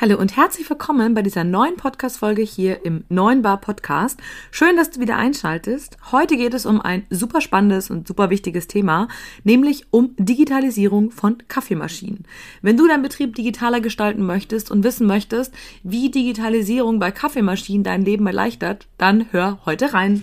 Hallo und herzlich willkommen bei dieser neuen Podcast-Folge hier im Neuen Bar Podcast. Schön, dass du wieder einschaltest. Heute geht es um ein super spannendes und super wichtiges Thema, nämlich um Digitalisierung von Kaffeemaschinen. Wenn du deinen Betrieb digitaler gestalten möchtest und wissen möchtest, wie Digitalisierung bei Kaffeemaschinen dein Leben erleichtert, dann hör heute rein.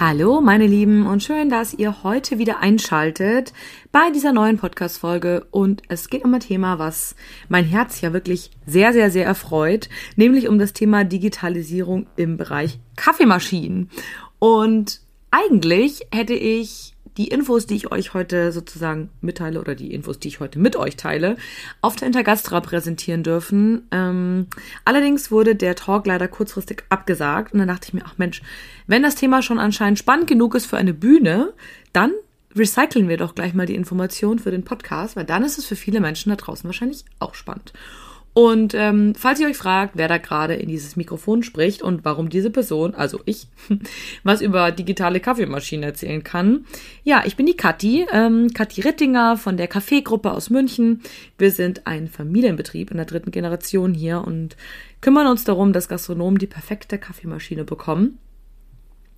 Hallo, meine Lieben, und schön, dass ihr heute wieder einschaltet bei dieser neuen Podcast-Folge. Und es geht um ein Thema, was mein Herz ja wirklich sehr, sehr, sehr erfreut, nämlich um das Thema Digitalisierung im Bereich Kaffeemaschinen. Und eigentlich hätte ich die Infos, die ich euch heute sozusagen mitteile oder die Infos, die ich heute mit euch teile, auf der Intergastra präsentieren dürfen. Ähm, allerdings wurde der Talk leider kurzfristig abgesagt und dann dachte ich mir, ach Mensch, wenn das Thema schon anscheinend spannend genug ist für eine Bühne, dann recyceln wir doch gleich mal die Information für den Podcast, weil dann ist es für viele Menschen da draußen wahrscheinlich auch spannend. Und ähm, falls ihr euch fragt, wer da gerade in dieses Mikrofon spricht und warum diese Person, also ich, was über digitale Kaffeemaschinen erzählen kann, ja, ich bin die Kathi, ähm, Kathi Rittinger von der Kaffeegruppe aus München. Wir sind ein Familienbetrieb in der dritten Generation hier und kümmern uns darum, dass Gastronomen die perfekte Kaffeemaschine bekommen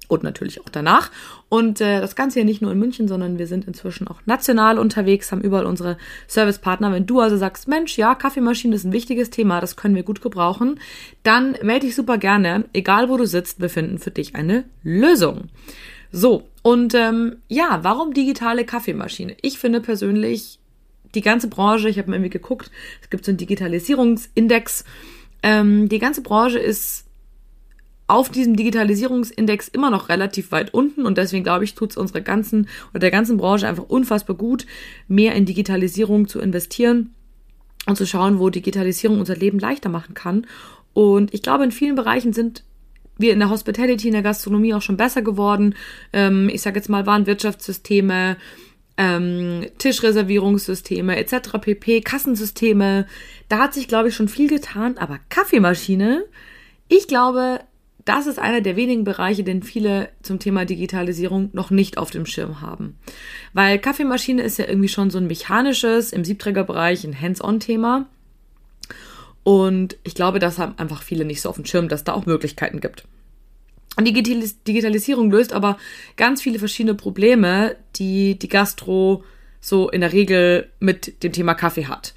und natürlich auch danach. Und äh, das Ganze ja nicht nur in München, sondern wir sind inzwischen auch national unterwegs, haben überall unsere Servicepartner. Wenn du also sagst, Mensch, ja, Kaffeemaschine ist ein wichtiges Thema, das können wir gut gebrauchen, dann melde dich super gerne. Egal wo du sitzt, wir finden für dich eine Lösung. So, und ähm, ja, warum digitale Kaffeemaschine? Ich finde persönlich die ganze Branche, ich habe mir irgendwie geguckt, es gibt so einen Digitalisierungsindex. Ähm, die ganze Branche ist auf diesem Digitalisierungsindex immer noch relativ weit unten und deswegen glaube ich, tut es unserer ganzen oder der ganzen Branche einfach unfassbar gut, mehr in Digitalisierung zu investieren und zu schauen, wo Digitalisierung unser Leben leichter machen kann. Und ich glaube, in vielen Bereichen sind wir in der Hospitality, in der Gastronomie auch schon besser geworden. Ähm, ich sage jetzt mal Warenwirtschaftssysteme, ähm, Tischreservierungssysteme etc. pp, Kassensysteme. Da hat sich, glaube ich, schon viel getan. Aber Kaffeemaschine, ich glaube, das ist einer der wenigen Bereiche, den viele zum Thema Digitalisierung noch nicht auf dem Schirm haben. Weil Kaffeemaschine ist ja irgendwie schon so ein mechanisches, im Siebträgerbereich ein Hands-on-Thema. Und ich glaube, das haben einfach viele nicht so auf dem Schirm, dass da auch Möglichkeiten gibt. Die Digitalisierung löst aber ganz viele verschiedene Probleme, die die Gastro so in der Regel mit dem Thema Kaffee hat.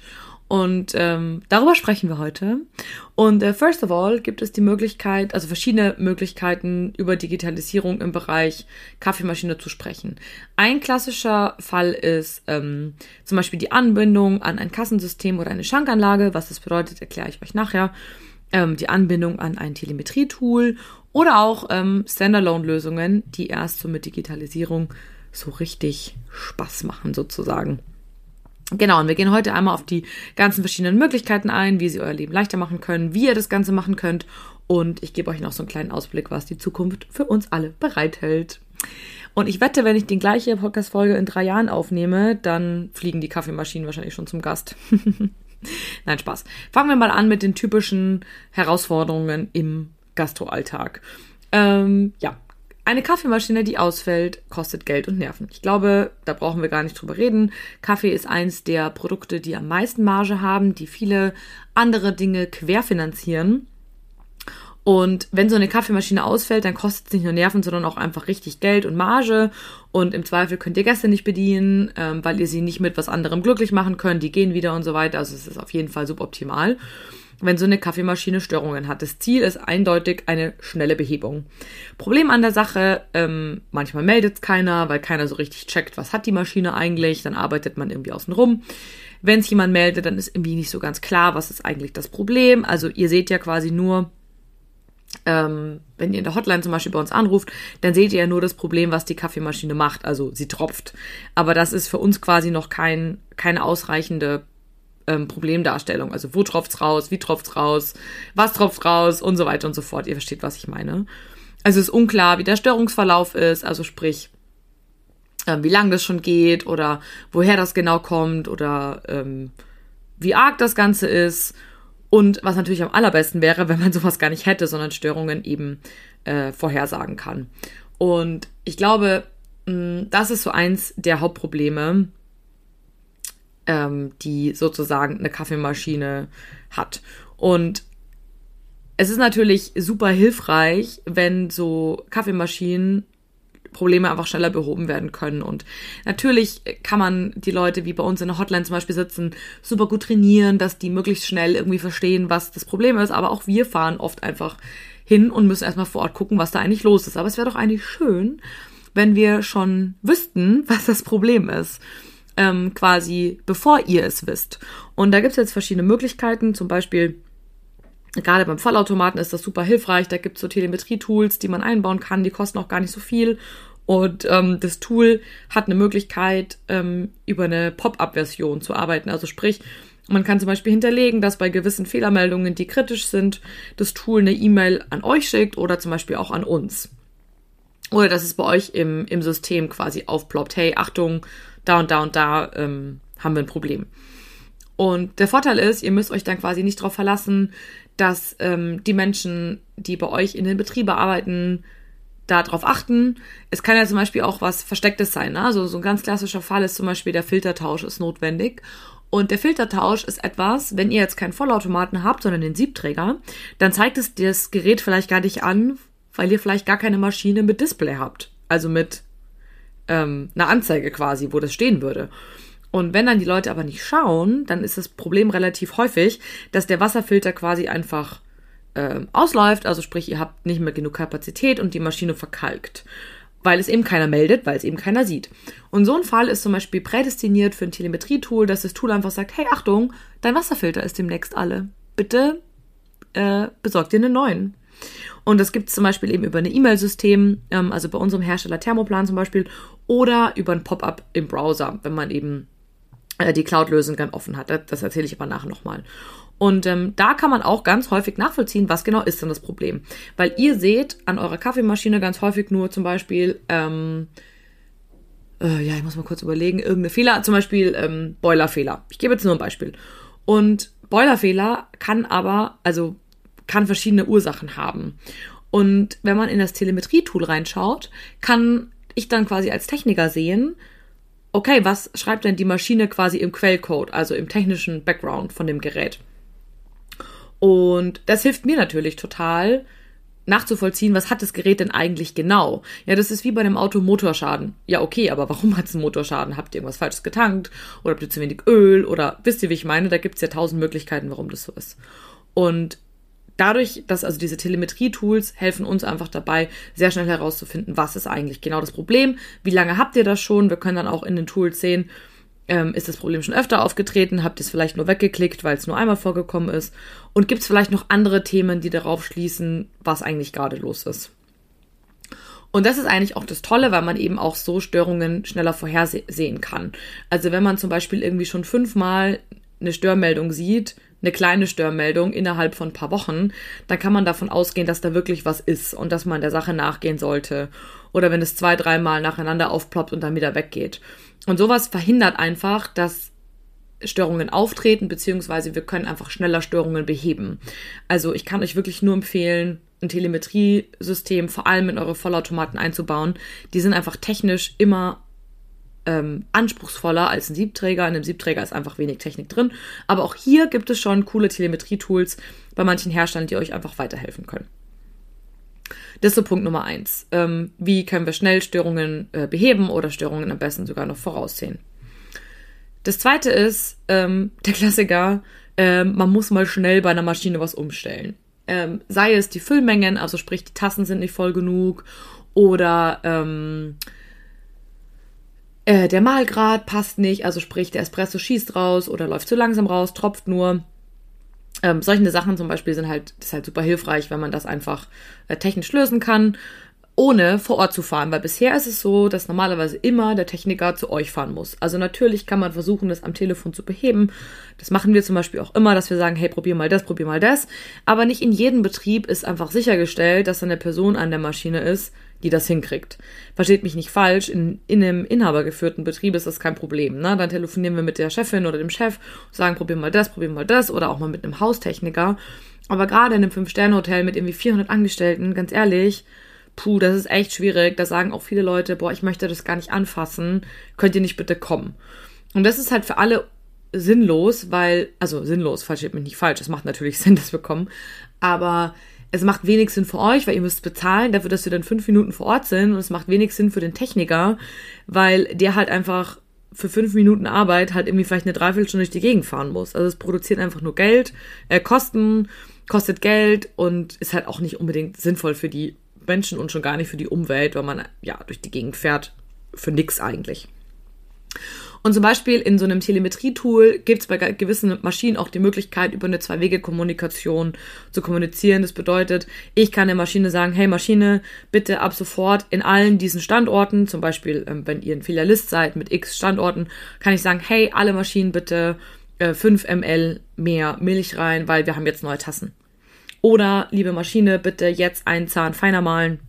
Und ähm, darüber sprechen wir heute. Und äh, first of all gibt es die Möglichkeit, also verschiedene Möglichkeiten über Digitalisierung im Bereich Kaffeemaschine zu sprechen. Ein klassischer Fall ist ähm, zum Beispiel die Anbindung an ein Kassensystem oder eine Schankanlage. Was das bedeutet, erkläre ich euch nachher. Ähm, die Anbindung an ein Telemetrietool oder auch ähm, Standalone-Lösungen, die erst so mit Digitalisierung so richtig Spaß machen sozusagen. Genau, und wir gehen heute einmal auf die ganzen verschiedenen Möglichkeiten ein, wie sie euer Leben leichter machen können, wie ihr das Ganze machen könnt. Und ich gebe euch noch so einen kleinen Ausblick, was die Zukunft für uns alle bereithält. Und ich wette, wenn ich die gleiche Podcast-Folge in drei Jahren aufnehme, dann fliegen die Kaffeemaschinen wahrscheinlich schon zum Gast. Nein, Spaß. Fangen wir mal an mit den typischen Herausforderungen im Gastroalltag. Ähm, ja, eine Kaffeemaschine, die ausfällt, kostet Geld und Nerven. Ich glaube, da brauchen wir gar nicht drüber reden. Kaffee ist eins der Produkte, die am meisten Marge haben, die viele andere Dinge querfinanzieren. Und wenn so eine Kaffeemaschine ausfällt, dann kostet es nicht nur Nerven, sondern auch einfach richtig Geld und Marge. Und im Zweifel könnt ihr Gäste nicht bedienen, ähm, weil ihr sie nicht mit was anderem glücklich machen könnt. Die gehen wieder und so weiter. Also es ist auf jeden Fall suboptimal wenn so eine Kaffeemaschine Störungen hat. Das Ziel ist eindeutig eine schnelle Behebung. Problem an der Sache, ähm, manchmal meldet es keiner, weil keiner so richtig checkt, was hat die Maschine eigentlich, dann arbeitet man irgendwie außen rum. Wenn es jemand meldet, dann ist irgendwie nicht so ganz klar, was ist eigentlich das Problem. Also ihr seht ja quasi nur, ähm, wenn ihr in der Hotline zum Beispiel bei uns anruft, dann seht ihr ja nur das Problem, was die Kaffeemaschine macht. Also sie tropft. Aber das ist für uns quasi noch kein, keine ausreichende ähm, Problemdarstellung. Also wo tropft's raus, wie tropft's raus, was tropft raus und so weiter und so fort. Ihr versteht, was ich meine. Also es ist unklar, wie der Störungsverlauf ist, also sprich, ähm, wie lang das schon geht oder woher das genau kommt oder ähm, wie arg das Ganze ist. Und was natürlich am allerbesten wäre, wenn man sowas gar nicht hätte, sondern Störungen eben äh, vorhersagen kann. Und ich glaube, mh, das ist so eins der Hauptprobleme, ähm, die sozusagen eine Kaffeemaschine hat. Und es ist natürlich super hilfreich, wenn so Kaffeemaschinen Probleme einfach schneller behoben werden können. Und natürlich kann man die Leute, wie bei uns in der Hotline zum Beispiel sitzen, super gut trainieren, dass die möglichst schnell irgendwie verstehen, was das Problem ist. Aber auch wir fahren oft einfach hin und müssen erstmal vor Ort gucken, was da eigentlich los ist. Aber es wäre doch eigentlich schön, wenn wir schon wüssten, was das Problem ist. Ähm, quasi bevor ihr es wisst. Und da gibt es jetzt verschiedene Möglichkeiten, zum Beispiel Gerade beim Vollautomaten ist das super hilfreich. Da gibt es so Telemetrie-Tools, die man einbauen kann. Die kosten auch gar nicht so viel. Und ähm, das Tool hat eine Möglichkeit, ähm, über eine Pop-up-Version zu arbeiten. Also sprich, man kann zum Beispiel hinterlegen, dass bei gewissen Fehlermeldungen, die kritisch sind, das Tool eine E-Mail an euch schickt oder zum Beispiel auch an uns. Oder dass es bei euch im, im System quasi aufploppt. Hey, Achtung, da und da und da ähm, haben wir ein Problem. Und der Vorteil ist, ihr müsst euch dann quasi nicht darauf verlassen, dass ähm, die Menschen, die bei euch in den Betrieben arbeiten, darauf achten. Es kann ja zum Beispiel auch was Verstecktes sein. Ne? Also so ein ganz klassischer Fall ist zum Beispiel der Filtertausch ist notwendig. Und der Filtertausch ist etwas, wenn ihr jetzt keinen Vollautomaten habt, sondern den Siebträger, dann zeigt es das Gerät vielleicht gar nicht an, weil ihr vielleicht gar keine Maschine mit Display habt. Also mit ähm, einer Anzeige quasi, wo das stehen würde. Und wenn dann die Leute aber nicht schauen, dann ist das Problem relativ häufig, dass der Wasserfilter quasi einfach äh, ausläuft, also sprich, ihr habt nicht mehr genug Kapazität und die Maschine verkalkt, weil es eben keiner meldet, weil es eben keiner sieht. Und so ein Fall ist zum Beispiel prädestiniert für ein Telemetrie-Tool, dass das Tool einfach sagt, hey, Achtung, dein Wasserfilter ist demnächst alle. Bitte äh, besorg dir einen neuen. Und das gibt es zum Beispiel eben über ein E-Mail-System, ähm, also bei unserem Hersteller Thermoplan zum Beispiel, oder über ein Pop-up im Browser, wenn man eben äh, die Cloud-Lösung dann offen hat. Das erzähle ich aber nachher nochmal. Und ähm, da kann man auch ganz häufig nachvollziehen, was genau ist denn das Problem. Weil ihr seht an eurer Kaffeemaschine ganz häufig nur zum Beispiel, ähm, äh, ja, ich muss mal kurz überlegen, irgendeine Fehler, zum Beispiel ähm, Boilerfehler. Ich gebe jetzt nur ein Beispiel. Und Boilerfehler kann aber, also kann verschiedene Ursachen haben. Und wenn man in das Telemetrie-Tool reinschaut, kann ich dann quasi als Techniker sehen, okay, was schreibt denn die Maschine quasi im Quellcode, also im technischen Background von dem Gerät? Und das hilft mir natürlich total, nachzuvollziehen, was hat das Gerät denn eigentlich genau? Ja, das ist wie bei einem Auto Motorschaden. Ja, okay, aber warum hat es einen Motorschaden? Habt ihr irgendwas Falsches getankt? Oder habt ihr zu wenig Öl? Oder wisst ihr, wie ich meine? Da gibt es ja tausend Möglichkeiten, warum das so ist. Und dadurch, dass also diese Telemetrie-Tools helfen uns einfach dabei, sehr schnell herauszufinden, was ist eigentlich genau das Problem, wie lange habt ihr das schon. Wir können dann auch in den Tools sehen, ähm, ist das Problem schon öfter aufgetreten, habt ihr es vielleicht nur weggeklickt, weil es nur einmal vorgekommen ist und gibt es vielleicht noch andere Themen, die darauf schließen, was eigentlich gerade los ist. Und das ist eigentlich auch das Tolle, weil man eben auch so Störungen schneller vorhersehen kann. Also wenn man zum Beispiel irgendwie schon fünfmal eine Störmeldung sieht, eine kleine Störmeldung innerhalb von ein paar Wochen, dann kann man davon ausgehen, dass da wirklich was ist und dass man der Sache nachgehen sollte. Oder wenn es zwei, dreimal nacheinander aufploppt und dann wieder weggeht. Und sowas verhindert einfach, dass Störungen auftreten, beziehungsweise wir können einfach schneller Störungen beheben. Also ich kann euch wirklich nur empfehlen, ein Telemetriesystem vor allem in eure Vollautomaten einzubauen. Die sind einfach technisch immer ähm, anspruchsvoller als ein Siebträger. In einem Siebträger ist einfach wenig Technik drin. Aber auch hier gibt es schon coole Telemetrie-Tools bei manchen Herstellern, die euch einfach weiterhelfen können. Das ist so Punkt Nummer eins. Ähm, wie können wir schnell Störungen äh, beheben oder Störungen am besten sogar noch voraussehen? Das zweite ist ähm, der Klassiker, ähm, man muss mal schnell bei einer Maschine was umstellen. Ähm, sei es die Füllmengen, also sprich die Tassen sind nicht voll genug oder ähm, äh, der Mahlgrad passt nicht, also sprich der Espresso schießt raus oder läuft zu langsam raus, tropft nur. Ähm, solche Sachen zum Beispiel sind halt, ist halt super hilfreich, wenn man das einfach äh, technisch lösen kann, ohne vor Ort zu fahren. Weil bisher ist es so, dass normalerweise immer der Techniker zu euch fahren muss. Also natürlich kann man versuchen, das am Telefon zu beheben. Das machen wir zum Beispiel auch immer, dass wir sagen, hey, probier mal das, probier mal das. Aber nicht in jedem Betrieb ist einfach sichergestellt, dass eine Person an der Maschine ist, die das hinkriegt. Versteht mich nicht falsch, in, in einem inhabergeführten Betrieb ist das kein Problem. Ne? Dann telefonieren wir mit der Chefin oder dem Chef und sagen, probier mal das, probier mal das oder auch mal mit einem Haustechniker. Aber gerade in einem Fünf-Sterne-Hotel mit irgendwie 400 Angestellten, ganz ehrlich, puh, das ist echt schwierig. Da sagen auch viele Leute, boah, ich möchte das gar nicht anfassen. Könnt ihr nicht bitte kommen? Und das ist halt für alle sinnlos, weil, also sinnlos, versteht mich nicht falsch, es macht natürlich Sinn, dass wir kommen, aber es macht wenig Sinn für euch, weil ihr müsst bezahlen dafür, dass wir dann fünf Minuten vor Ort sind und es macht wenig Sinn für den Techniker, weil der halt einfach für fünf Minuten Arbeit halt irgendwie vielleicht eine Dreiviertelstunde durch die Gegend fahren muss. Also es produziert einfach nur Geld, äh, Kosten, kostet Geld und ist halt auch nicht unbedingt sinnvoll für die Menschen und schon gar nicht für die Umwelt, weil man ja durch die Gegend fährt für nix eigentlich. Und zum Beispiel in so einem Telemetrie-Tool gibt es bei gewissen Maschinen auch die Möglichkeit, über eine Zwei-Wege-Kommunikation zu kommunizieren. Das bedeutet, ich kann der Maschine sagen, hey Maschine, bitte ab sofort in allen diesen Standorten, zum Beispiel, ähm, wenn ihr ein Filialist seid mit x Standorten, kann ich sagen, hey, alle Maschinen bitte äh, 5 ml mehr Milch rein, weil wir haben jetzt neue Tassen. Oder, liebe Maschine, bitte jetzt einen Zahn feiner malen,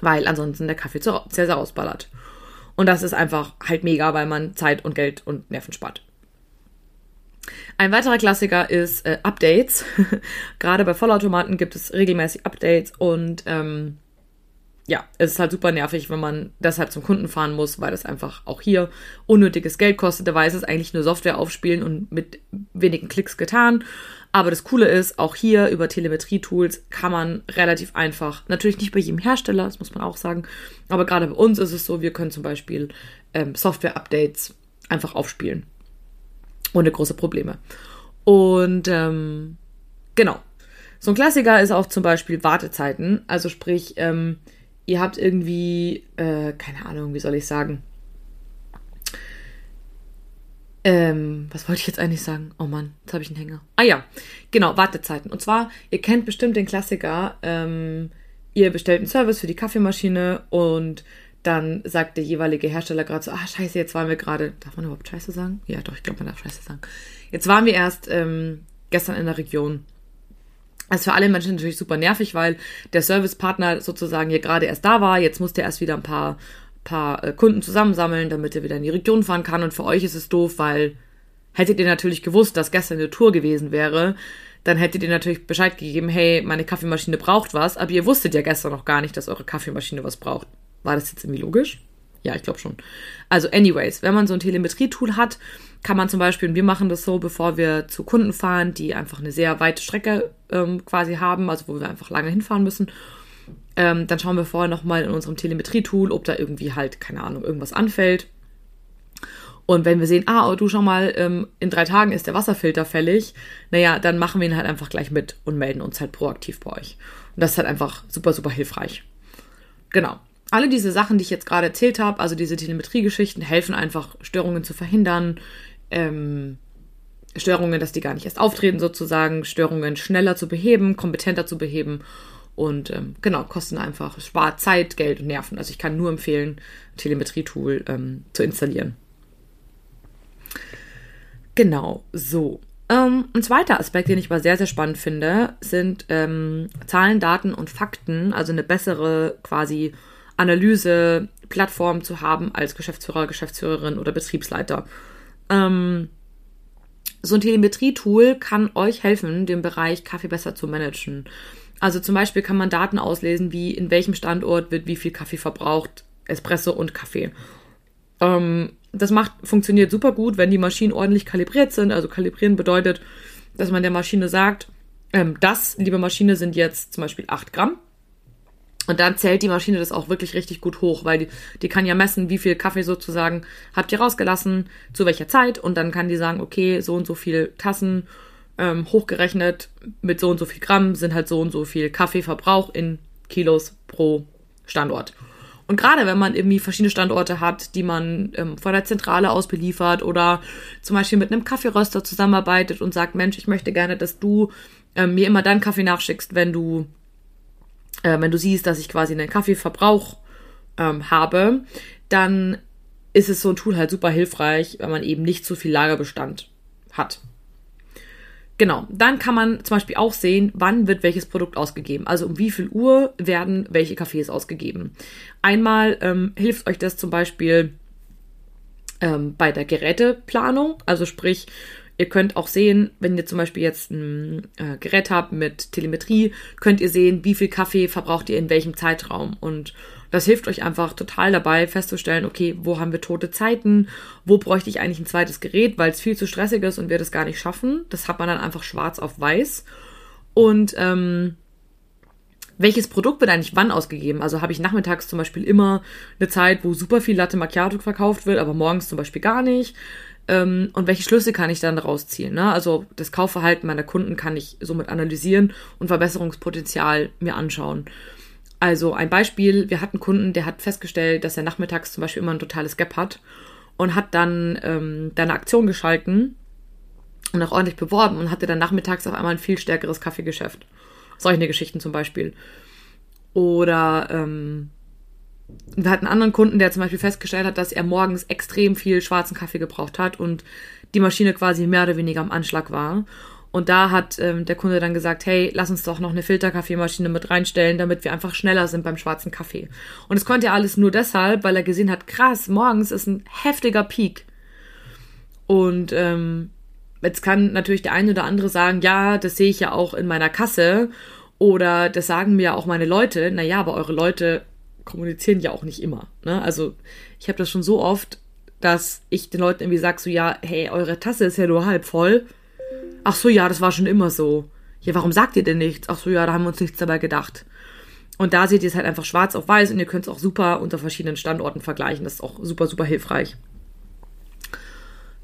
weil ansonsten der Kaffee sehr, sehr ausballert. Und das ist einfach halt mega, weil man Zeit und Geld und Nerven spart. Ein weiterer Klassiker ist äh, Updates. Gerade bei Vollautomaten gibt es regelmäßig Updates und ähm, ja, es ist halt super nervig, wenn man deshalb zum Kunden fahren muss, weil das einfach auch hier unnötiges Geld kostet. Dabei ist es eigentlich nur Software aufspielen und mit wenigen Klicks getan. Aber das Coole ist, auch hier über Telemetrie-Tools kann man relativ einfach, natürlich nicht bei jedem Hersteller, das muss man auch sagen, aber gerade bei uns ist es so, wir können zum Beispiel ähm, Software-Updates einfach aufspielen. Ohne große Probleme. Und ähm, genau. So ein Klassiker ist auch zum Beispiel Wartezeiten. Also sprich, ähm, ihr habt irgendwie, äh, keine Ahnung, wie soll ich sagen, ähm, was wollte ich jetzt eigentlich sagen? Oh Mann, jetzt habe ich einen Hänger. Ah ja, genau, Wartezeiten. Und zwar, ihr kennt bestimmt den Klassiker, ähm, ihr bestellt einen Service für die Kaffeemaschine und dann sagt der jeweilige Hersteller gerade so, ah scheiße, jetzt waren wir gerade, darf man überhaupt scheiße sagen? Ja, doch, ich glaube, man darf scheiße sagen. Jetzt waren wir erst ähm, gestern in der Region. Das ist für alle Menschen natürlich super nervig, weil der Servicepartner sozusagen hier gerade erst da war. Jetzt muss der erst wieder ein paar paar äh, Kunden zusammensammeln, damit er wieder in die Region fahren kann. Und für euch ist es doof, weil hättet ihr natürlich gewusst, dass gestern eine Tour gewesen wäre, dann hättet ihr natürlich Bescheid gegeben, hey, meine Kaffeemaschine braucht was, aber ihr wusstet ja gestern noch gar nicht, dass eure Kaffeemaschine was braucht. War das jetzt irgendwie logisch? Ja, ich glaube schon. Also, anyways, wenn man so ein Telemetrie-Tool hat, kann man zum Beispiel, und wir machen das so, bevor wir zu Kunden fahren, die einfach eine sehr weite Strecke ähm, quasi haben, also wo wir einfach lange hinfahren müssen ähm, dann schauen wir vorher nochmal in unserem Telemetrie-Tool, ob da irgendwie halt, keine Ahnung, irgendwas anfällt. Und wenn wir sehen, ah, oh, du schau mal, ähm, in drei Tagen ist der Wasserfilter fällig, naja, dann machen wir ihn halt einfach gleich mit und melden uns halt proaktiv bei euch. Und das ist halt einfach super, super hilfreich. Genau. Alle diese Sachen, die ich jetzt gerade erzählt habe, also diese Telemetrie-Geschichten, helfen einfach, Störungen zu verhindern, ähm, Störungen, dass die gar nicht erst auftreten sozusagen, Störungen schneller zu beheben, kompetenter zu beheben und ähm, genau, kosten einfach, spart Zeit, Geld und Nerven. Also ich kann nur empfehlen, Telemetrie-Tool ähm, zu installieren. Genau, so. Ähm, ein zweiter Aspekt, den ich aber sehr, sehr spannend finde, sind ähm, Zahlen, Daten und Fakten, also eine bessere quasi Analyse-Plattform zu haben als Geschäftsführer, Geschäftsführerin oder Betriebsleiter. Ähm, so ein Telemetrie-Tool kann euch helfen, den Bereich Kaffee besser zu managen. Also zum Beispiel kann man Daten auslesen, wie in welchem Standort wird wie viel Kaffee verbraucht, Espresso und Kaffee. Ähm, das macht, funktioniert super gut, wenn die Maschinen ordentlich kalibriert sind. Also kalibrieren bedeutet, dass man der Maschine sagt, ähm, das, liebe Maschine, sind jetzt zum Beispiel 8 Gramm. Und dann zählt die Maschine das auch wirklich richtig gut hoch, weil die, die kann ja messen, wie viel Kaffee sozusagen habt ihr rausgelassen, zu welcher Zeit. Und dann kann die sagen, okay, so und so viel Tassen ähm, hochgerechnet mit so und so viel Gramm sind halt so und so viel Kaffeeverbrauch in Kilos pro Standort. Und gerade wenn man irgendwie verschiedene Standorte hat, die man ähm, von der Zentrale aus beliefert oder zum Beispiel mit einem Kaffeeröster zusammenarbeitet und sagt, Mensch, ich möchte gerne, dass du ähm, mir immer deinen Kaffee nachschickst, wenn du, äh, wenn du siehst, dass ich quasi einen Kaffeeverbrauch ähm, habe, dann ist es so ein Tool halt super hilfreich, wenn man eben nicht so viel Lagerbestand hat. Genau, dann kann man zum Beispiel auch sehen, wann wird welches Produkt ausgegeben. Also um wie viel Uhr werden welche Kaffees ausgegeben. Einmal ähm, hilft euch das zum Beispiel ähm, bei der Geräteplanung. Also sprich, ihr könnt auch sehen, wenn ihr zum Beispiel jetzt ein äh, Gerät habt mit Telemetrie, könnt ihr sehen, wie viel Kaffee verbraucht ihr in welchem Zeitraum. Und das hilft euch einfach total dabei festzustellen, okay, wo haben wir tote Zeiten, wo bräuchte ich eigentlich ein zweites Gerät, weil es viel zu stressig ist und wir das gar nicht schaffen. Das hat man dann einfach schwarz auf weiß. Und ähm, welches Produkt wird eigentlich wann ausgegeben? Also habe ich nachmittags zum Beispiel immer eine Zeit, wo super viel Latte Macchiato verkauft wird, aber morgens zum Beispiel gar nicht. Ähm, und welche Schlüsse kann ich dann daraus ziehen? Ne? Also das Kaufverhalten meiner Kunden kann ich somit analysieren und Verbesserungspotenzial mir anschauen. Also ein Beispiel, wir hatten einen Kunden, der hat festgestellt, dass er nachmittags zum Beispiel immer ein totales Gap hat und hat dann ähm, da eine Aktion geschalten und auch ordentlich beworben und hatte dann nachmittags auf einmal ein viel stärkeres Kaffeegeschäft. Solche Geschichten zum Beispiel. Oder ähm, wir hatten einen anderen Kunden, der zum Beispiel festgestellt hat, dass er morgens extrem viel schwarzen Kaffee gebraucht hat und die Maschine quasi mehr oder weniger am Anschlag war. Und da hat ähm, der Kunde dann gesagt, hey, lass uns doch noch eine Filterkaffeemaschine mit reinstellen, damit wir einfach schneller sind beim schwarzen Kaffee. Und es konnte er alles nur deshalb, weil er gesehen hat, krass, morgens ist ein heftiger Peak. Und ähm, jetzt kann natürlich der eine oder andere sagen, ja, das sehe ich ja auch in meiner Kasse. Oder das sagen mir auch meine Leute. Naja, aber eure Leute kommunizieren ja auch nicht immer. Ne? Also ich habe das schon so oft, dass ich den Leuten irgendwie sage, so ja, hey, eure Tasse ist ja nur halb voll Ach so, ja, das war schon immer so. Ja, warum sagt ihr denn nichts? Ach so, ja, da haben wir uns nichts dabei gedacht. Und da seht ihr es halt einfach schwarz auf weiß und ihr könnt es auch super unter verschiedenen Standorten vergleichen. Das ist auch super, super hilfreich.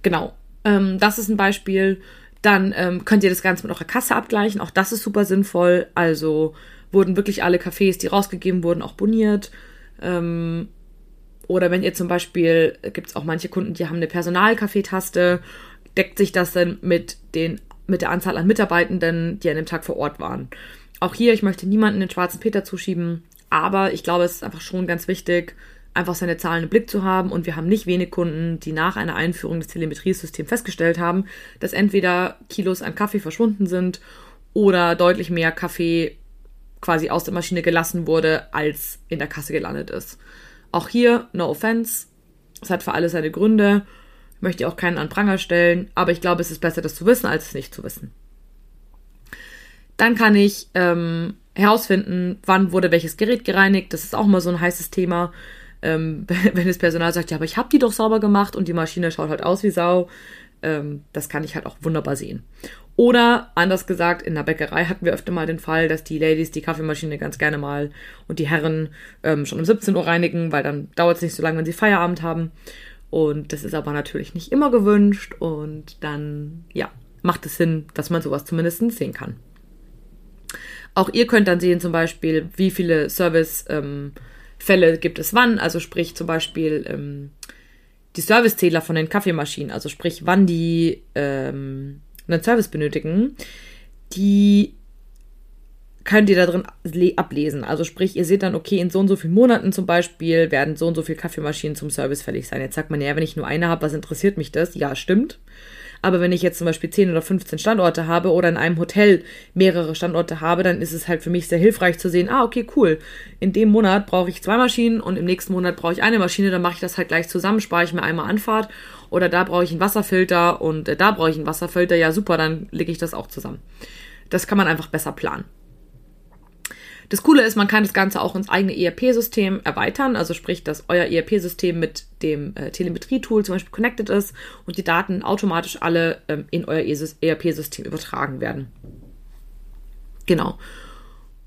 Genau. Ähm, das ist ein Beispiel. Dann ähm, könnt ihr das Ganze mit eurer Kasse abgleichen. Auch das ist super sinnvoll. Also wurden wirklich alle Cafés, die rausgegeben wurden, auch boniert. Ähm, oder wenn ihr zum Beispiel, gibt es auch manche Kunden, die haben eine Personalkaffeetaste, deckt sich das dann mit den mit der Anzahl an Mitarbeitenden, die an dem Tag vor Ort waren. Auch hier, ich möchte niemanden den schwarzen Peter zuschieben, aber ich glaube, es ist einfach schon ganz wichtig, einfach seine Zahlen im Blick zu haben. Und wir haben nicht wenig Kunden, die nach einer Einführung des Telemetriesystems festgestellt haben, dass entweder Kilos an Kaffee verschwunden sind oder deutlich mehr Kaffee quasi aus der Maschine gelassen wurde, als in der Kasse gelandet ist. Auch hier, no offense, es hat für alle seine Gründe möchte auch keinen an Pranger stellen, aber ich glaube, es ist besser, das zu wissen, als es nicht zu wissen. Dann kann ich ähm, herausfinden, wann wurde welches Gerät gereinigt. Das ist auch mal so ein heißes Thema. Ähm, wenn das Personal sagt, ja, aber ich habe die doch sauber gemacht und die Maschine schaut halt aus wie Sau. Ähm, das kann ich halt auch wunderbar sehen. Oder anders gesagt, in der Bäckerei hatten wir öfter mal den Fall, dass die Ladies die Kaffeemaschine ganz gerne mal und die Herren ähm, schon um 17 Uhr reinigen, weil dann dauert es nicht so lange, wenn sie Feierabend haben. Und das ist aber natürlich nicht immer gewünscht und dann, ja, macht es Sinn, dass man sowas zumindest sehen kann. Auch ihr könnt dann sehen zum Beispiel, wie viele Servicefälle ähm, gibt es wann, also sprich zum Beispiel ähm, die Servicezähler von den Kaffeemaschinen, also sprich wann die ähm, einen Service benötigen, die könnt ihr da drin ablesen. Also sprich, ihr seht dann, okay, in so und so vielen Monaten zum Beispiel werden so und so viele Kaffeemaschinen zum Service fällig sein. Jetzt sagt man, ja, wenn ich nur eine habe, was interessiert mich das? Ja, stimmt. Aber wenn ich jetzt zum Beispiel 10 oder 15 Standorte habe oder in einem Hotel mehrere Standorte habe, dann ist es halt für mich sehr hilfreich zu sehen, ah, okay, cool. In dem Monat brauche ich zwei Maschinen und im nächsten Monat brauche ich eine Maschine, dann mache ich das halt gleich zusammen, spare ich mir einmal Anfahrt. Oder da brauche ich einen Wasserfilter und äh, da brauche ich einen Wasserfilter. Ja, super, dann lege ich das auch zusammen. Das kann man einfach besser planen. Das Coole ist, man kann das Ganze auch ins eigene ERP-System erweitern, also sprich, dass euer ERP-System mit dem äh, Telemetrie-Tool zum Beispiel connected ist und die Daten automatisch alle ähm, in euer ERP-System übertragen werden. Genau.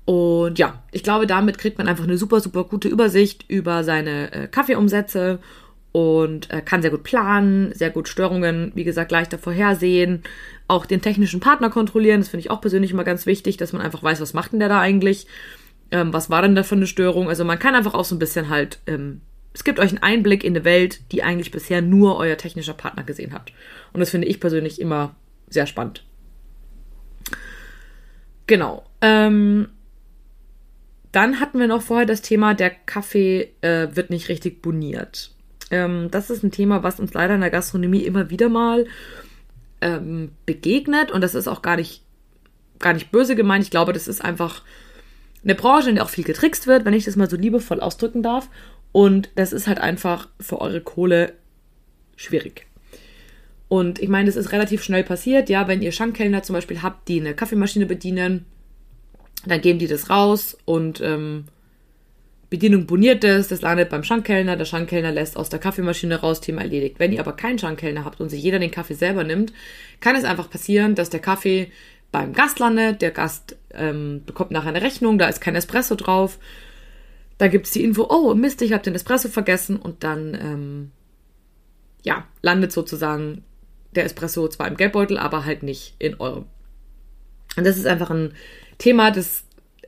Und ja, ich glaube, damit kriegt man einfach eine super, super gute Übersicht über seine äh, Kaffeeumsätze und äh, kann sehr gut planen, sehr gut Störungen, wie gesagt, leichter vorhersehen, auch den technischen Partner kontrollieren. Das finde ich auch persönlich immer ganz wichtig, dass man einfach weiß, was macht denn der da eigentlich, ähm, was war denn da für eine Störung. Also man kann einfach auch so ein bisschen halt, ähm, es gibt euch einen Einblick in eine Welt, die eigentlich bisher nur euer technischer Partner gesehen hat. Und das finde ich persönlich immer sehr spannend. Genau. Ähm, dann hatten wir noch vorher das Thema, der Kaffee äh, wird nicht richtig boniert. Ähm, das ist ein Thema, was uns leider in der Gastronomie immer wieder mal ähm, begegnet und das ist auch gar nicht, gar nicht böse gemeint. Ich glaube, das ist einfach eine Branche, in der auch viel getrickst wird, wenn ich das mal so liebevoll ausdrücken darf. Und das ist halt einfach für eure Kohle schwierig. Und ich meine, das ist relativ schnell passiert. Ja, wenn ihr Schankkellner zum Beispiel habt, die eine Kaffeemaschine bedienen, dann geben die das raus und ähm, Bedienung boniert das, das landet beim Schankkellner, der Schankkellner lässt aus der Kaffeemaschine raus, Thema erledigt. Wenn ihr aber keinen Schankkellner habt und sich jeder den Kaffee selber nimmt, kann es einfach passieren, dass der Kaffee beim Gast landet, der Gast ähm, bekommt nachher eine Rechnung, da ist kein Espresso drauf, da gibt es die Info, oh Mist, ich habe den Espresso vergessen und dann ähm, ja, landet sozusagen der Espresso zwar im Geldbeutel, aber halt nicht in eurem. Und das ist einfach ein Thema, das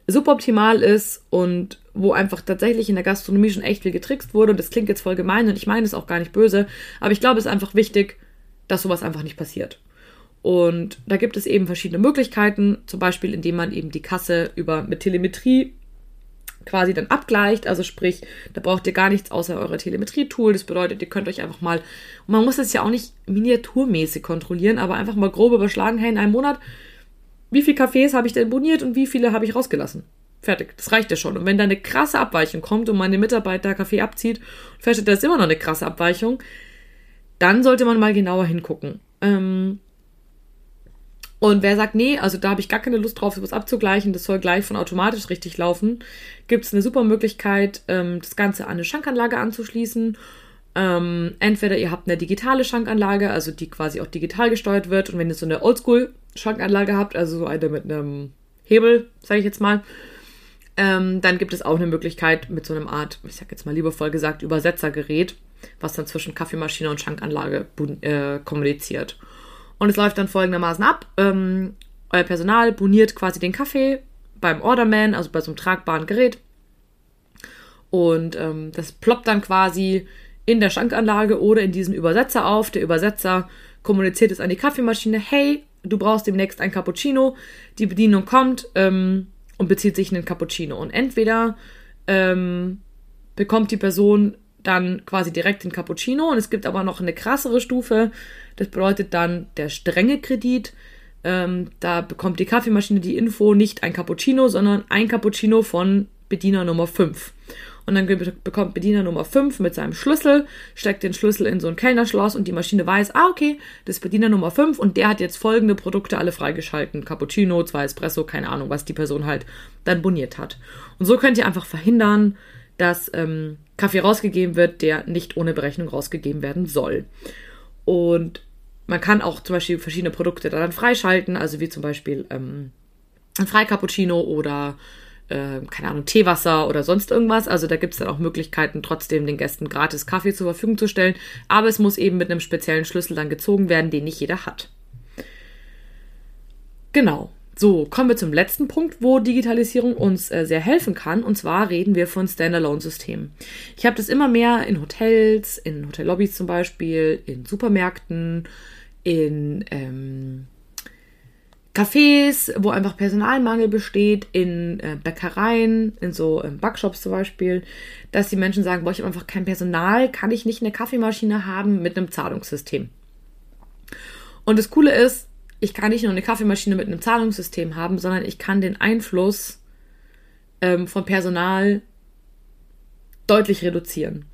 suboptimal ist und wo einfach tatsächlich in der Gastronomie schon echt viel getrickst wurde. Und das klingt jetzt voll gemein und ich meine es auch gar nicht böse, aber ich glaube, es ist einfach wichtig, dass sowas einfach nicht passiert. Und da gibt es eben verschiedene Möglichkeiten, zum Beispiel indem man eben die Kasse über mit Telemetrie quasi dann abgleicht. Also sprich, da braucht ihr gar nichts außer eurer Telemetrie-Tool. Das bedeutet, ihr könnt euch einfach mal, man muss es ja auch nicht miniaturmäßig kontrollieren, aber einfach mal grob überschlagen, hey, in einem Monat, wie viele Cafés habe ich denn boniert und wie viele habe ich rausgelassen? Fertig. Das reicht ja schon. Und wenn da eine krasse Abweichung kommt und meine Mitarbeiter Kaffee abzieht und feststellt, da ist immer noch eine krasse Abweichung, dann sollte man mal genauer hingucken. Ähm, und wer sagt, nee, also da habe ich gar keine Lust drauf, sowas abzugleichen, das soll gleich von automatisch richtig laufen, gibt es eine super Möglichkeit, ähm, das Ganze an eine Schankanlage anzuschließen. Ähm, entweder ihr habt eine digitale Schankanlage, also die quasi auch digital gesteuert wird. Und wenn ihr so eine Oldschool-Schankanlage habt, also so eine mit einem Hebel, sage ich jetzt mal, ähm, dann gibt es auch eine Möglichkeit mit so einem Art, ich sag jetzt mal liebevoll gesagt, Übersetzergerät, was dann zwischen Kaffeemaschine und Schankanlage äh, kommuniziert. Und es läuft dann folgendermaßen ab. Ähm, euer Personal boniert quasi den Kaffee beim Orderman, also bei so einem tragbaren Gerät. Und ähm, das ploppt dann quasi in der Schankanlage oder in diesen Übersetzer auf. Der Übersetzer kommuniziert es an die Kaffeemaschine, hey, du brauchst demnächst ein Cappuccino. Die Bedienung kommt ähm, und bezieht sich einen Cappuccino. Und entweder ähm, bekommt die Person dann quasi direkt den Cappuccino und es gibt aber noch eine krassere Stufe. Das bedeutet dann der strenge Kredit. Ähm, da bekommt die Kaffeemaschine die Info, nicht ein Cappuccino, sondern ein Cappuccino von Bediener Nummer 5. Und dann bekommt Bediener Nummer 5 mit seinem Schlüssel, steckt den Schlüssel in so ein Kellnerschloss und die Maschine weiß, ah, okay, das ist Bediener Nummer 5 und der hat jetzt folgende Produkte alle freigeschalten. Cappuccino, zwei Espresso, keine Ahnung, was die Person halt dann boniert hat. Und so könnt ihr einfach verhindern, dass ähm, Kaffee rausgegeben wird, der nicht ohne Berechnung rausgegeben werden soll. Und man kann auch zum Beispiel verschiedene Produkte dann freischalten, also wie zum Beispiel ähm, ein Freicappuccino oder äh, keine Ahnung, Teewasser oder sonst irgendwas. Also da gibt es dann auch Möglichkeiten, trotzdem den Gästen gratis Kaffee zur Verfügung zu stellen. Aber es muss eben mit einem speziellen Schlüssel dann gezogen werden, den nicht jeder hat. Genau. So, kommen wir zum letzten Punkt, wo Digitalisierung uns äh, sehr helfen kann. Und zwar reden wir von Standalone-Systemen. Ich habe das immer mehr in Hotels, in Hotellobbys zum Beispiel, in Supermärkten, in ähm, Cafés, wo einfach Personalmangel besteht, in äh, Bäckereien, in so ähm, Backshops zum Beispiel, dass die Menschen sagen, boah, ich habe einfach kein Personal, kann ich nicht eine Kaffeemaschine haben mit einem Zahlungssystem. Und das Coole ist, ich kann nicht nur eine Kaffeemaschine mit einem Zahlungssystem haben, sondern ich kann den Einfluss ähm, von Personal deutlich reduzieren.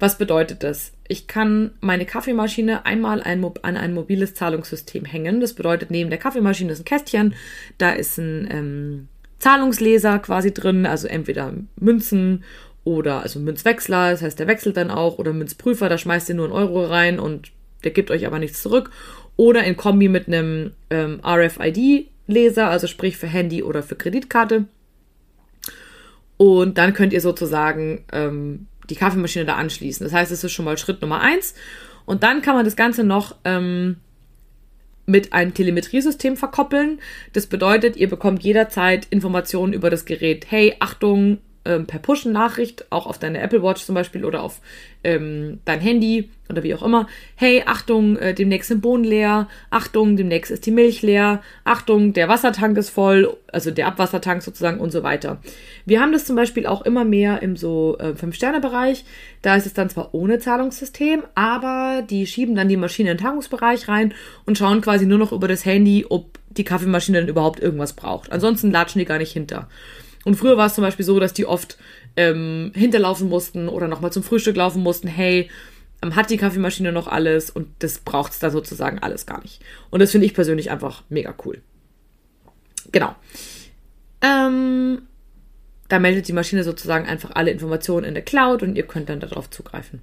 Was bedeutet das? Ich kann meine Kaffeemaschine einmal ein, an ein mobiles Zahlungssystem hängen. Das bedeutet, neben der Kaffeemaschine ist ein Kästchen, da ist ein ähm, Zahlungsleser quasi drin, also entweder Münzen oder also Münzwechsler, das heißt, der wechselt dann auch, oder Münzprüfer, da schmeißt ihr nur einen Euro rein und der gibt euch aber nichts zurück oder in Kombi mit einem ähm, RFID-Leser, also sprich für Handy oder für Kreditkarte. Und dann könnt ihr sozusagen ähm, die Kaffeemaschine da anschließen. Das heißt, es ist schon mal Schritt Nummer eins. Und dann kann man das Ganze noch ähm, mit einem Telemetriesystem verkoppeln. Das bedeutet, ihr bekommt jederzeit Informationen über das Gerät. Hey, Achtung, ähm, per Push-Nachricht, auch auf deine Apple Watch zum Beispiel oder auf ähm, dein Handy oder wie auch immer. Hey, Achtung, äh, demnächst sind Bohnen leer. Achtung, demnächst ist die Milch leer. Achtung, der Wassertank ist voll, also der Abwassertank sozusagen und so weiter. Wir haben das zum Beispiel auch immer mehr im so äh, Fünf-Sterne-Bereich. Da ist es dann zwar ohne Zahlungssystem, aber die schieben dann die Maschine in den Tankungsbereich rein und schauen quasi nur noch über das Handy, ob die Kaffeemaschine denn überhaupt irgendwas braucht. Ansonsten latschen die gar nicht hinter. Und früher war es zum Beispiel so, dass die oft ähm, hinterlaufen mussten oder nochmal zum Frühstück laufen mussten. Hey, ähm, hat die Kaffeemaschine noch alles? Und das braucht es da sozusagen alles gar nicht. Und das finde ich persönlich einfach mega cool. Genau. Ähm, da meldet die Maschine sozusagen einfach alle Informationen in der Cloud und ihr könnt dann darauf zugreifen.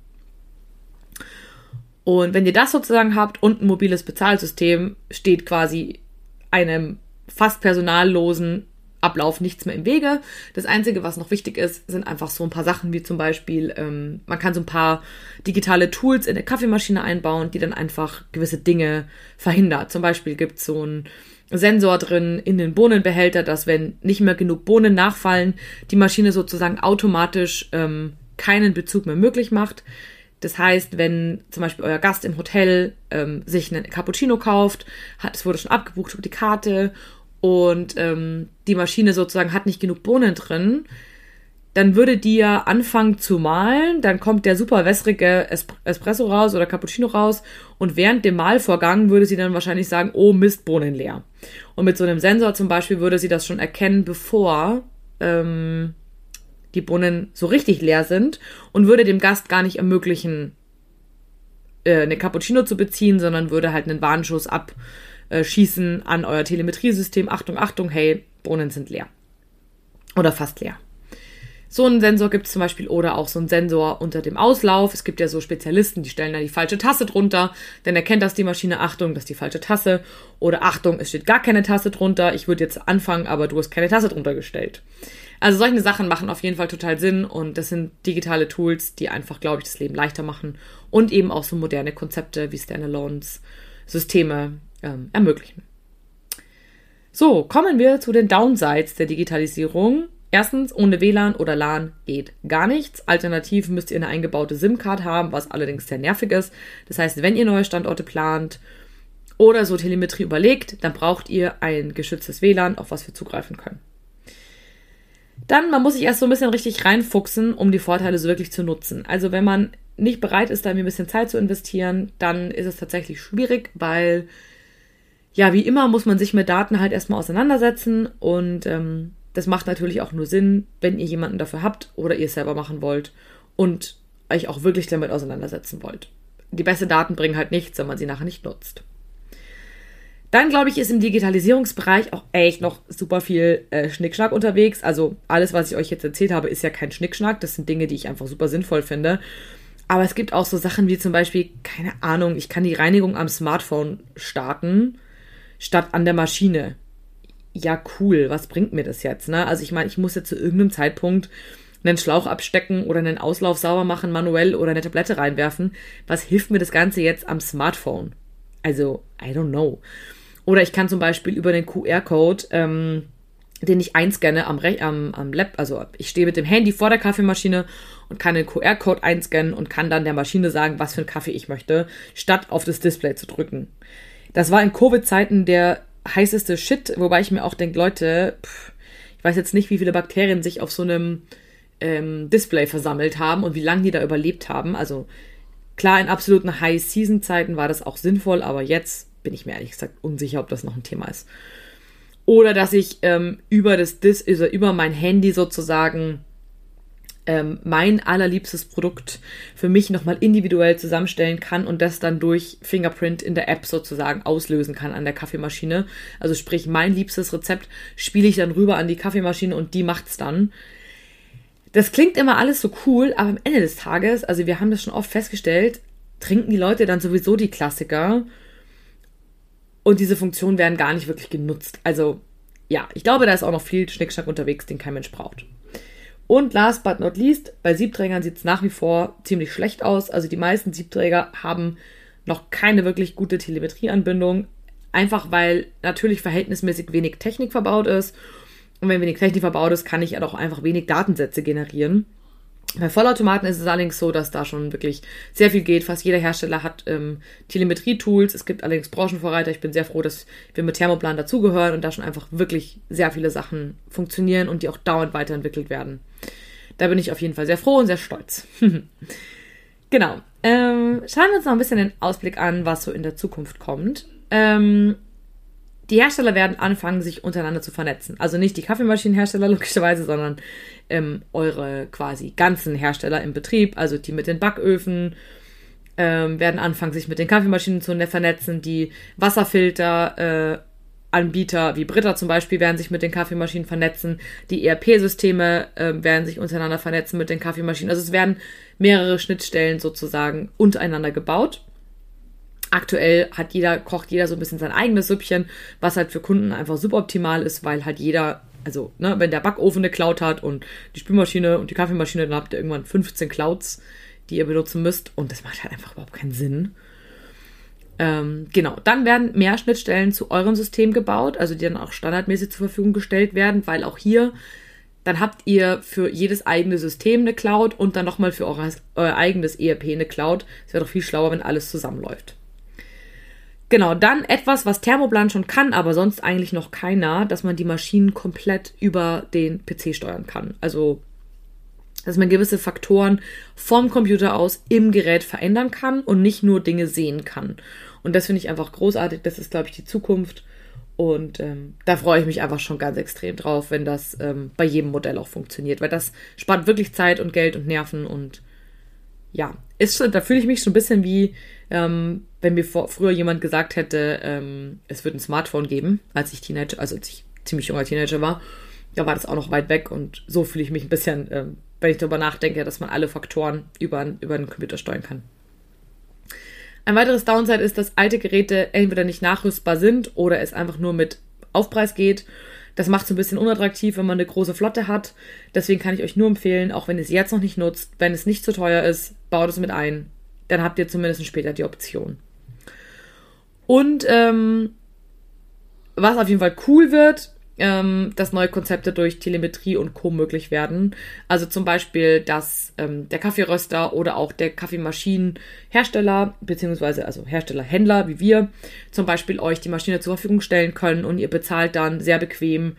Und wenn ihr das sozusagen habt und ein mobiles Bezahlsystem, steht quasi einem fast personallosen Ablauf nichts mehr im Wege. Das Einzige, was noch wichtig ist, sind einfach so ein paar Sachen wie zum Beispiel, ähm, man kann so ein paar digitale Tools in der Kaffeemaschine einbauen, die dann einfach gewisse Dinge verhindert. Zum Beispiel gibt es so einen Sensor drin in den Bohnenbehälter, dass wenn nicht mehr genug Bohnen nachfallen, die Maschine sozusagen automatisch ähm, keinen Bezug mehr möglich macht. Das heißt, wenn zum Beispiel euer Gast im Hotel ähm, sich einen Cappuccino kauft, hat es wurde schon abgebucht über die Karte und ähm, die Maschine sozusagen hat nicht genug Bohnen drin, dann würde die ja anfangen zu mahlen, dann kommt der super wässrige Espresso raus oder Cappuccino raus. Und während dem Mahlvorgang würde sie dann wahrscheinlich sagen, oh Mist, Bohnen leer. Und mit so einem Sensor zum Beispiel würde sie das schon erkennen, bevor ähm, die Bohnen so richtig leer sind und würde dem Gast gar nicht ermöglichen, äh, eine Cappuccino zu beziehen, sondern würde halt einen Warnschuss ab äh, schießen an euer Telemetriesystem. Achtung, Achtung, hey, Bohnen sind leer. Oder fast leer. So einen Sensor gibt es zum Beispiel oder auch so einen Sensor unter dem Auslauf. Es gibt ja so Spezialisten, die stellen da die falsche Tasse drunter. Dann erkennt das die Maschine, Achtung, das ist die falsche Tasse. Oder Achtung, es steht gar keine Tasse drunter. Ich würde jetzt anfangen, aber du hast keine Tasse drunter gestellt. Also solche Sachen machen auf jeden Fall total Sinn und das sind digitale Tools, die einfach, glaube ich, das Leben leichter machen und eben auch so moderne Konzepte wie Standalones, Systeme, ähm, ermöglichen. So, kommen wir zu den Downsides der Digitalisierung. Erstens, ohne WLAN oder LAN geht gar nichts. Alternativ müsst ihr eine eingebaute SIM-Card haben, was allerdings sehr nervig ist. Das heißt, wenn ihr neue Standorte plant oder so Telemetrie überlegt, dann braucht ihr ein geschütztes WLAN, auf was wir zugreifen können. Dann, man muss sich erst so ein bisschen richtig reinfuchsen, um die Vorteile so wirklich zu nutzen. Also wenn man nicht bereit ist, da ein bisschen Zeit zu investieren, dann ist es tatsächlich schwierig, weil ja, wie immer muss man sich mit Daten halt erstmal auseinandersetzen und ähm, das macht natürlich auch nur Sinn, wenn ihr jemanden dafür habt oder ihr es selber machen wollt und euch auch wirklich damit auseinandersetzen wollt. Die beste Daten bringen halt nichts, wenn man sie nachher nicht nutzt. Dann glaube ich, ist im Digitalisierungsbereich auch echt noch super viel äh, Schnickschnack unterwegs. Also alles, was ich euch jetzt erzählt habe, ist ja kein Schnickschnack. Das sind Dinge, die ich einfach super sinnvoll finde. Aber es gibt auch so Sachen wie zum Beispiel, keine Ahnung, ich kann die Reinigung am Smartphone starten statt an der Maschine. Ja, cool, was bringt mir das jetzt? Ne? Also ich meine, ich muss ja zu irgendeinem Zeitpunkt einen Schlauch abstecken oder einen Auslauf sauber machen manuell oder eine Tablette reinwerfen. Was hilft mir das Ganze jetzt am Smartphone? Also, I don't know. Oder ich kann zum Beispiel über den QR-Code, ähm, den ich einscanne am, Re am, am Lab, also ich stehe mit dem Handy vor der Kaffeemaschine und kann den QR-Code einscannen und kann dann der Maschine sagen, was für einen Kaffee ich möchte, statt auf das Display zu drücken. Das war in Covid-Zeiten der heißeste Shit, wobei ich mir auch denke, Leute, pff, ich weiß jetzt nicht, wie viele Bakterien sich auf so einem ähm, Display versammelt haben und wie lange die da überlebt haben. Also klar, in absoluten High-Season-Zeiten war das auch sinnvoll, aber jetzt bin ich mir ehrlich gesagt unsicher, ob das noch ein Thema ist. Oder dass ich ähm, über das Dis also über mein Handy sozusagen ähm, mein allerliebstes Produkt für mich nochmal individuell zusammenstellen kann und das dann durch Fingerprint in der App sozusagen auslösen kann an der Kaffeemaschine. Also sprich, mein liebstes Rezept spiele ich dann rüber an die Kaffeemaschine und die macht's dann. Das klingt immer alles so cool, aber am Ende des Tages, also wir haben das schon oft festgestellt, trinken die Leute dann sowieso die Klassiker und diese Funktionen werden gar nicht wirklich genutzt. Also ja, ich glaube, da ist auch noch viel Schnickschnack unterwegs, den kein Mensch braucht. Und last but not least, bei Siebträgern sieht es nach wie vor ziemlich schlecht aus. Also die meisten Siebträger haben noch keine wirklich gute Telemetrieanbindung. Einfach weil natürlich verhältnismäßig wenig Technik verbaut ist Und wenn wenig Technik verbaut ist, kann ich ja doch einfach wenig Datensätze generieren. Bei Vollautomaten ist es allerdings so, dass da schon wirklich sehr viel geht. Fast jeder Hersteller hat ähm, Telemetrie-Tools. Es gibt allerdings Branchenvorreiter. Ich bin sehr froh, dass wir mit Thermoplan dazugehören und da schon einfach wirklich sehr viele Sachen funktionieren und die auch dauernd weiterentwickelt werden. Da bin ich auf jeden Fall sehr froh und sehr stolz. genau. Ähm, schauen wir uns noch ein bisschen den Ausblick an, was so in der Zukunft kommt. Ähm, die Hersteller werden anfangen, sich untereinander zu vernetzen. Also nicht die Kaffeemaschinenhersteller logischerweise, sondern ähm, eure quasi ganzen Hersteller im Betrieb, also die mit den Backöfen, ähm, werden anfangen, sich mit den Kaffeemaschinen zu vernetzen. Die Wasserfilter, äh, wie Britta zum Beispiel werden sich mit den Kaffeemaschinen vernetzen. Die ERP-Systeme äh, werden sich untereinander vernetzen mit den Kaffeemaschinen. Also es werden mehrere Schnittstellen sozusagen untereinander gebaut. Aktuell hat jeder, kocht jeder so ein bisschen sein eigenes Süppchen, was halt für Kunden einfach suboptimal ist, weil halt jeder, also, ne, wenn der Backofen eine Cloud hat und die Spülmaschine und die Kaffeemaschine, dann habt ihr irgendwann 15 Clouds, die ihr benutzen müsst und das macht halt einfach überhaupt keinen Sinn. Ähm, genau, dann werden mehr Schnittstellen zu eurem System gebaut, also die dann auch standardmäßig zur Verfügung gestellt werden, weil auch hier, dann habt ihr für jedes eigene System eine Cloud und dann nochmal für euer, euer eigenes ERP eine Cloud. Es wäre doch viel schlauer, wenn alles zusammenläuft. Genau, dann etwas, was Thermoplan schon kann, aber sonst eigentlich noch keiner, dass man die Maschinen komplett über den PC steuern kann. Also, dass man gewisse Faktoren vom Computer aus im Gerät verändern kann und nicht nur Dinge sehen kann. Und das finde ich einfach großartig. Das ist, glaube ich, die Zukunft. Und ähm, da freue ich mich einfach schon ganz extrem drauf, wenn das ähm, bei jedem Modell auch funktioniert, weil das spart wirklich Zeit und Geld und Nerven und ja, ist da fühle ich mich schon ein bisschen wie ähm, wenn mir vor, früher jemand gesagt hätte, ähm, es wird ein Smartphone geben, als ich Teenager, also als ich ziemlich junger Teenager war, da war das auch noch weit weg und so fühle ich mich ein bisschen, ähm, wenn ich darüber nachdenke, dass man alle Faktoren über, über den Computer steuern kann. Ein weiteres Downside ist, dass alte Geräte entweder nicht nachrüstbar sind oder es einfach nur mit Aufpreis geht. Das macht es ein bisschen unattraktiv, wenn man eine große Flotte hat. Deswegen kann ich euch nur empfehlen, auch wenn ihr es jetzt noch nicht nutzt, wenn es nicht zu teuer ist, baut es mit ein. Dann habt ihr zumindest später die Option. Und ähm, was auf jeden Fall cool wird, ähm, dass neue Konzepte durch Telemetrie und Co. möglich werden. Also zum Beispiel, dass ähm, der Kaffeeröster oder auch der Kaffeemaschinenhersteller, beziehungsweise also Herstellerhändler wie wir, zum Beispiel euch die Maschine zur Verfügung stellen können und ihr bezahlt dann sehr bequem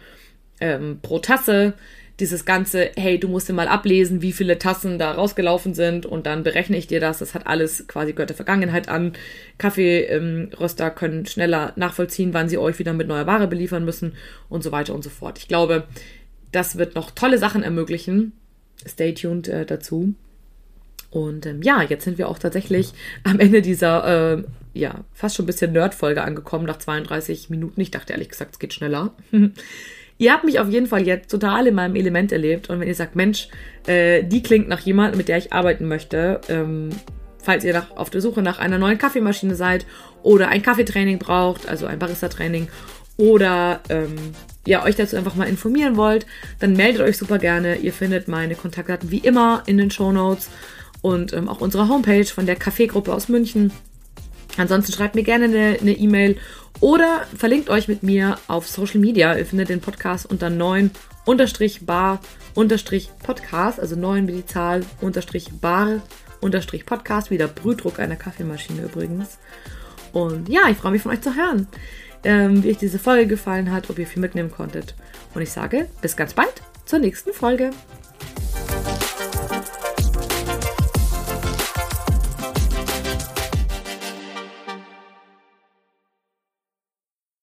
ähm, pro Tasse dieses ganze, hey, du musst dir mal ablesen, wie viele Tassen da rausgelaufen sind und dann berechne ich dir das. Das hat alles quasi gehört der Vergangenheit an. Kaffeeröster ähm, können schneller nachvollziehen, wann sie euch wieder mit neuer Ware beliefern müssen und so weiter und so fort. Ich glaube, das wird noch tolle Sachen ermöglichen. Stay tuned äh, dazu. Und ähm, ja, jetzt sind wir auch tatsächlich am Ende dieser, äh, ja, fast schon ein bisschen Nerd-Folge angekommen, nach 32 Minuten. Ich dachte ehrlich gesagt, es geht schneller. Ihr habt mich auf jeden Fall jetzt total in meinem Element erlebt. Und wenn ihr sagt, Mensch, äh, die klingt nach jemandem, mit der ich arbeiten möchte, ähm, falls ihr nach, auf der Suche nach einer neuen Kaffeemaschine seid oder ein Kaffeetraining braucht, also ein Barista-Training, oder ähm, ja, euch dazu einfach mal informieren wollt, dann meldet euch super gerne. Ihr findet meine Kontaktdaten wie immer in den Show Notes und ähm, auch unsere Homepage von der Kaffeegruppe aus München. Ansonsten schreibt mir gerne eine E-Mail oder verlinkt euch mit mir auf Social Media. Ihr findet den Podcast unter 9 unterstrich bar unterstrich Podcast, also 9 wie die Zahl unterstrich bar unterstrich Podcast, wie der Brühdruck einer Kaffeemaschine übrigens. Und ja, ich freue mich von euch zu hören, ähm, wie euch diese Folge gefallen hat, ob ihr viel mitnehmen konntet. Und ich sage bis ganz bald zur nächsten Folge.